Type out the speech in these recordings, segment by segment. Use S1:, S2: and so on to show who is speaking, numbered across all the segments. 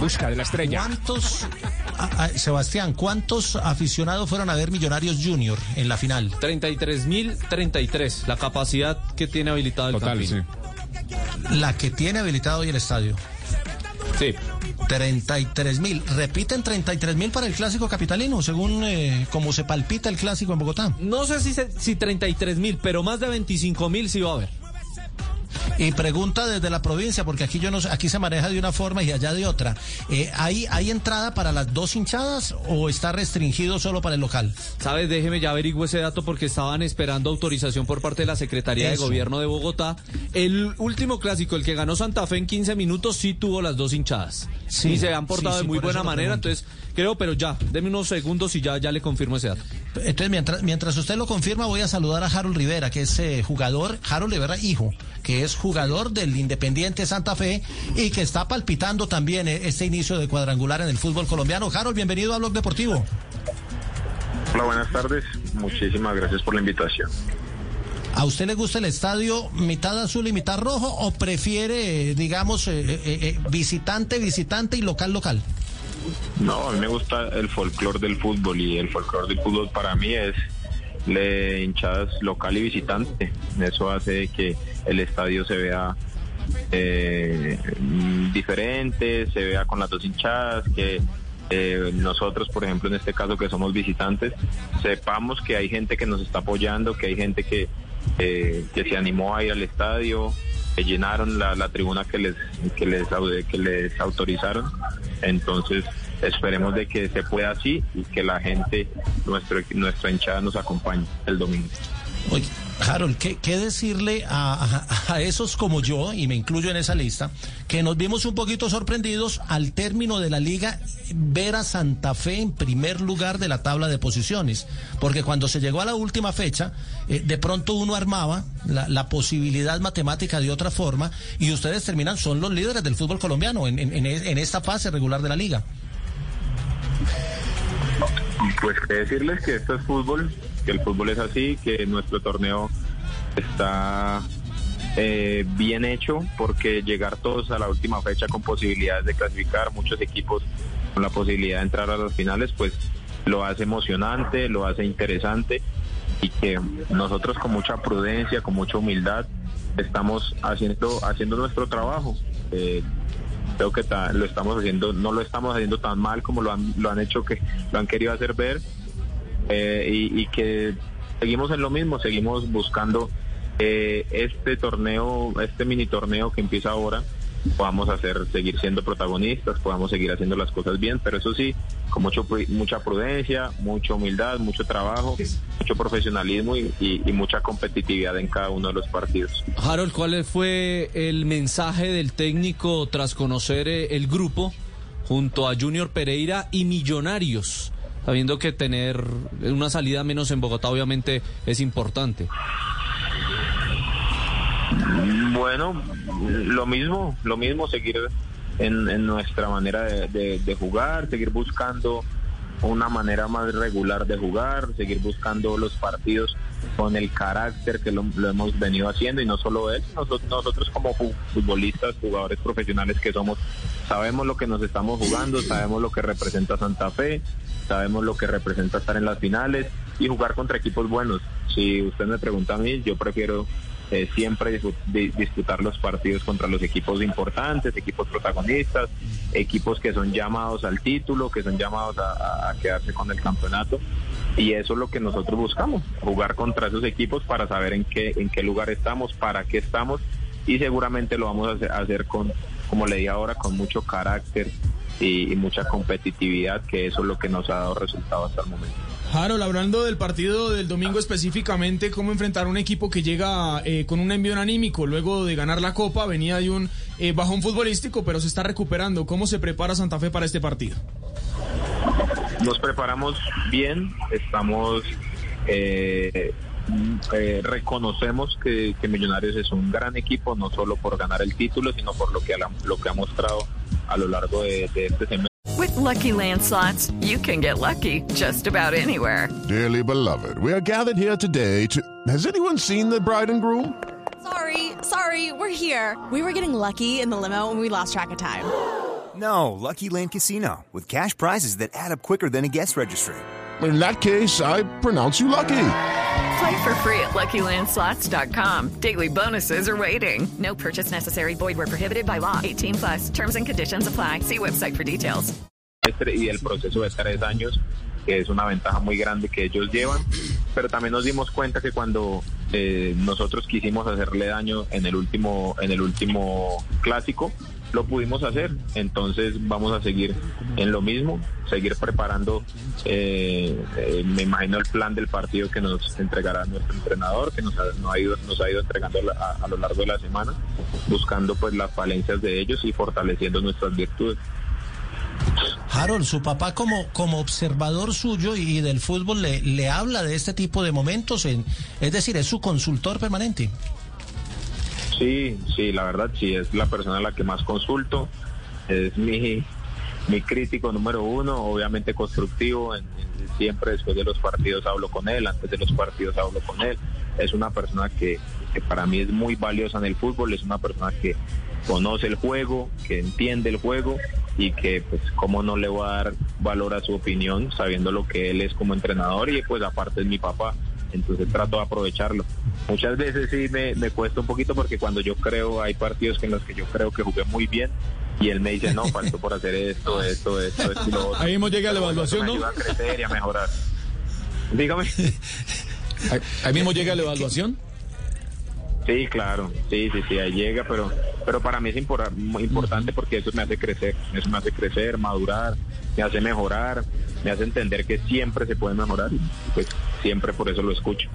S1: Busca de la estrella.
S2: ¿Cuántos, ah, ah, Sebastián, cuántos aficionados fueron a ver Millonarios Junior en la final?
S3: 33.033, la capacidad que tiene habilitado el
S1: Total, sí.
S2: La que tiene habilitado hoy el estadio.
S3: Sí.
S2: 33 mil. Repiten 33 mil para el clásico capitalino, según eh, como se palpita el clásico en Bogotá.
S3: No sé si, se- si 33.000, pero más de 25.000 sí va a haber.
S2: Y pregunta desde la provincia, porque aquí yo no aquí se maneja de una forma y allá de otra. Eh, ¿hay, ¿Hay entrada para las dos hinchadas o está restringido solo para el local?
S3: ¿Sabes? Déjeme ya averiguo ese dato porque estaban esperando autorización por parte de la Secretaría
S2: Eso.
S3: de Gobierno de Bogotá. El último clásico, el que ganó Santa Fe en 15 minutos, sí tuvo las dos hinchadas.
S2: Sí,
S3: y se han portado
S2: sí, sí,
S3: de muy buena manera, entonces creo, pero ya, deme unos segundos y ya, ya le confirmo ese dato.
S2: Entonces, mientras, mientras usted lo confirma, voy a saludar a Harold Rivera, que es eh, jugador, Harold Rivera hijo, que es jugador del Independiente Santa Fe y que está palpitando también eh, este inicio de cuadrangular en el fútbol colombiano. Harold, bienvenido a Blog Deportivo.
S4: Hola, buenas tardes. Muchísimas gracias por la invitación.
S2: ¿A usted le gusta el estadio mitad azul y mitad rojo o prefiere, eh, digamos, eh, visitante, visitante y local, local?
S4: No, a mí me gusta el folclore del fútbol y el folclore del fútbol para mí es de hinchadas local y visitante. Eso hace que el estadio se vea eh, diferente, se vea con las dos hinchadas, que eh, nosotros, por ejemplo, en este caso que somos visitantes, sepamos que hay gente que nos está apoyando, que hay gente que, eh, que se animó a ir al estadio, llenaron la, tribuna que les, que, les, que les autorizaron. Entonces, esperemos de que se pueda así y que la gente, nuestro, nuestra hinchada nos acompañe el domingo.
S2: Oye, Harold, ¿qué, decirle a, esos como yo, y me incluyo en esa lista, que nos vimos un poquito sorprendidos al término de la liga ver a Santa Fe en primer lugar de la tabla de posiciones? Porque cuando se llegó a la última fecha, eh, de pronto uno armaba la, posibilidad matemática de otra forma y ustedes terminan, son los líderes del fútbol colombiano en, en- en esta fase regular de la liga.
S4: Pues que decirles que esto es fútbol, que el fútbol es así, que nuestro torneo está eh, bien hecho, porque llegar todos a la última fecha con posibilidades de clasificar, muchos equipos con la posibilidad de entrar a las finales, pues lo hace emocionante, lo hace interesante y que nosotros con mucha prudencia, con mucha humildad, estamos haciendo, haciendo nuestro trabajo. Eh, creo que ta- lo estamos haciendo, no lo estamos haciendo tan mal como lo han, lo han hecho que lo han querido hacer ver eh, y, que seguimos en lo mismo, seguimos buscando eh, este torneo, este mini torneo que empieza ahora, podamos hacer, seguir siendo protagonistas, podamos seguir haciendo las cosas bien, pero eso sí, con mucho, mucha prudencia, mucha humildad, mucho trabajo, mucho profesionalismo y mucha competitividad en cada uno de los partidos.
S3: Harold, ¿cuál fue el mensaje del técnico tras conocer eh, el grupo junto a Junior Pereira y Millonarios? Sabiendo que tener una salida menos en Bogotá obviamente es importante.
S4: Bueno, lo mismo, lo mismo, seguir en, en nuestra manera de, jugar, seguir buscando una manera más regular de jugar, seguir buscando los partidos con el carácter que lo, lo hemos venido haciendo y no solo él, nosotros, nosotros como fu- futbolistas, jugadores profesionales que somos, sabemos lo que nos estamos jugando, sabemos lo que representa Santa Fe, sabemos lo que representa estar en las finales y jugar contra equipos buenos. Si usted me pregunta a mí, yo prefiero eh, siempre disputar los partidos contra los equipos importantes, equipos protagonistas, equipos que son llamados al título, que son llamados a, quedarse con el campeonato. Y eso es lo que nosotros buscamos, jugar contra esos equipos para saber en qué, en qué lugar estamos, para qué estamos, y seguramente lo vamos a hacer con, como le dije ahora, con mucho carácter y, y mucha competitividad, que eso es lo que nos ha dado resultado hasta el momento.
S5: Harold, hablando del partido del domingo específicamente, ¿cómo enfrentar un equipo que llega eh, con un envío anímico luego de ganar la Copa? Venía de un eh, bajón futbolístico, pero se está recuperando. ¿Cómo se prepara Santa Fe para este partido?
S4: Nos preparamos bien, estamos... Eh, eh, reconocemos que, que, Millonarios es un gran equipo, no solo por ganar el título, sino por lo que, lo que ha mostrado a lo largo de, de este semestre.
S6: With lucky landslots, you can get lucky just about anywhere.
S7: Dearly beloved, we are gathered here today to. Has anyone seen the bride and groom?
S8: Sorry, sorry, we're here. We were getting lucky in the limo and we lost track of time.
S9: No, Lucky Land Casino, with cash prizes that add up quicker than a guest registry.
S7: In that case, I pronounce you lucky.
S6: Play for free at LuckyLandSlots.com. Daily bonuses are waiting. No purchase necessary. Void were prohibited by law. 18 plus. Terms and conditions apply. See website for details.
S4: Y el proceso de tres años, que es una ventaja muy grande que ellos llevan. Pero también nos dimos cuenta que cuando eh, nosotros quisimos hacerle daño en el último, en el último clásico, lo pudimos hacer. Entonces vamos a seguir en lo mismo, seguir preparando, eh, eh, me imagino el plan del partido que nos entregará nuestro entrenador, que nos ha, nos ha ido, nos ha ido entregando a, a, lo largo de la semana, buscando pues las falencias de ellos y fortaleciendo nuestras virtudes.
S2: Harold, su papá como, como observador suyo y del fútbol le, le habla de este tipo de momentos, en, es decir, es su consultor permanente.
S4: Sí, sí, la verdad sí, es la persona a la que más consulto, es mi, mi crítico número uno, obviamente constructivo, en, siempre después de los partidos hablo con él, antes de los partidos hablo con él, es una persona que, para mí es muy valiosa en el fútbol, es una persona que conoce el juego, que entiende el juego y que pues cómo no le voy a dar valor a su opinión sabiendo lo que él es como entrenador y pues aparte es mi papá entonces trato de aprovecharlo. Muchas veces sí me, me, cuesta un poquito porque cuando yo creo, hay partidos en los que yo creo que jugué muy bien y él me dice, no, falta por hacer esto, esto, esto, esto y lo otro.
S5: Ahí mismo llega la evaluación,
S4: ¿no? a crecer y a mejorar. Dígame.
S5: Ahí, mismo llega la evaluación.
S4: Sí, claro, sí, sí, sí, ahí llega, pero, pero para mí es impor muy importante porque eso me hace crecer, eso me hace crecer, madurar, me hace mejorar, me hace entender que siempre se puede mejorar y pues siempre por eso lo escucho.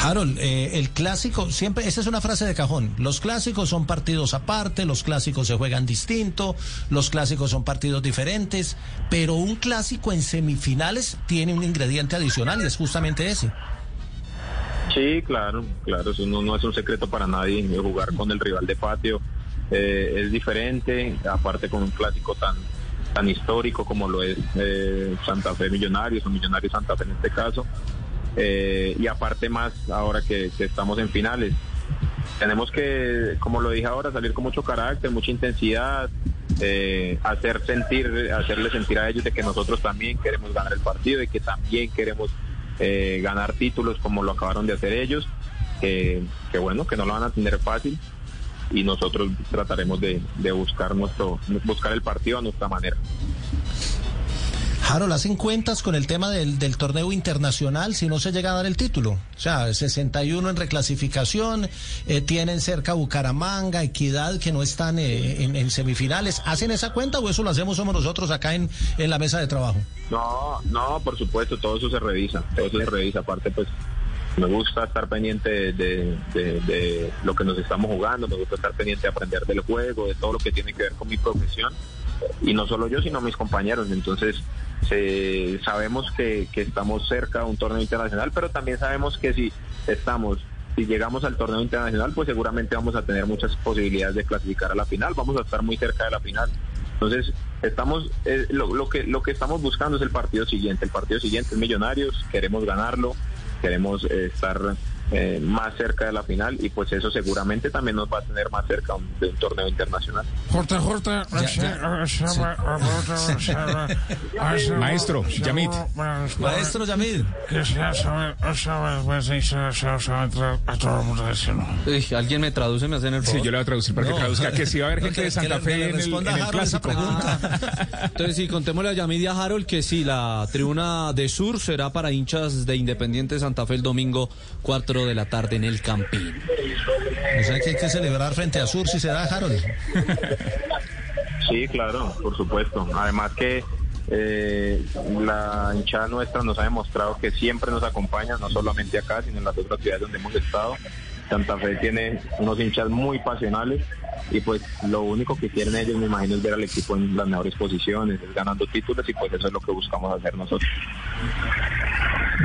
S2: Harold, eh, el clásico, siempre, esa es una frase de cajón. Los clásicos son partidos aparte, los clásicos se juegan distinto, los clásicos son partidos diferentes, pero un clásico en semifinales tiene un ingrediente adicional y es justamente ese.
S4: Sí, claro, claro, eso no, no es un secreto para nadie. Jugar con el rival de patio eh, es diferente, aparte con un clásico tan tan histórico como lo es eh, Santa Fe Millonarios o Millonarios Santa Fe en este caso. Eh, y aparte más ahora que, estamos en finales. Tenemos que, como lo dije ahora, salir con mucho carácter, mucha intensidad, eh, hacer sentir, hacerle sentir a ellos de que nosotros también queremos ganar el partido y que también queremos ganar títulos como lo acabaron de hacer ellos. que bueno, que no lo van a tener fácil, y nosotros trataremos de, de, buscar nuestro buscar el partido a nuestra manera.
S2: Harold, ¿hacen cuentas con el tema del, del, torneo internacional si no se llega a dar el título? O sea, 61 en reclasificación, eh, tienen cerca Bucaramanga, Equidad, que no están eh, en, en, semifinales. ¿Hacen esa cuenta o eso lo hacemos somos nosotros acá en, en la mesa de trabajo?
S4: No, no, por supuesto, todo eso se revisa, todo eso se revisa. Aparte, pues me gusta estar pendiente de, de, lo que nos estamos jugando, me gusta estar pendiente de aprender del juego, de todo lo que tiene que ver con mi profesión. Y no solo yo, sino mis compañeros. Entonces, se, sabemos que, que estamos cerca de un torneo internacional, pero también sabemos que si estamos si llegamos al torneo internacional, pues seguramente vamos a tener muchas posibilidades de clasificar a la final, vamos a estar muy cerca de la final. Entonces, estamos eh, lo, lo, que lo que estamos buscando es el partido siguiente. El partido siguiente es Millonarios, queremos ganarlo, queremos eh, estar eh, más cerca de la final y pues eso seguramente también nos va a tener más cerca un, de un torneo internacional.
S1: Jorge, Jorge, Maestro, Yamid.
S2: Maestro Yamid.
S3: Uy, alguien me traduce, me hacen el favor.
S1: Sí, yo le voy a traducir para no, que traduzca que si va a haber gente de Santa Fe en el, en el clásico.
S3: Entonces, sí, contémosle a Yamid y a Harold que sí, la tribuna de Sur será para hinchas de Independiente Santa Fe el domingo 4 de la tarde en el Campín.
S2: O sea que hay que celebrar frente a Sur si se da, Harold.
S4: Sí, claro, por supuesto. Además que Eh, la hinchada nuestra nos ha demostrado que siempre nos acompaña, no solamente acá, sino en las otras ciudades donde hemos estado. Santa Fe tiene unos hinchas muy pasionales y pues lo único que quieren ellos, me imagino, es ver al equipo en las mejores posiciones, es ganando títulos y pues eso es lo que buscamos hacer nosotros.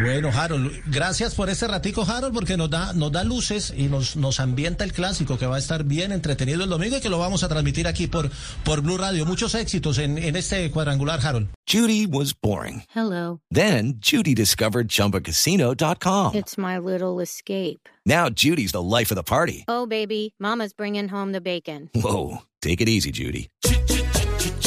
S2: Bueno, Harold, gracias por este ratico, Harold, porque nos da, nos da luces y nos, nos ambienta el clásico que va a estar bien entretenido el domingo y que lo vamos a transmitir aquí por, por Blue Radio. Muchos éxitos en, en este cuadrangular, Harold.
S10: Judy was boring.
S11: Hello.
S10: Then Judy discovered ChumbaCasino.com.
S11: It's my little escape.
S10: Now Judy's the life of the party.
S11: Oh, baby, Mama's bringing home the bacon.
S10: Whoa, take it easy, Judy.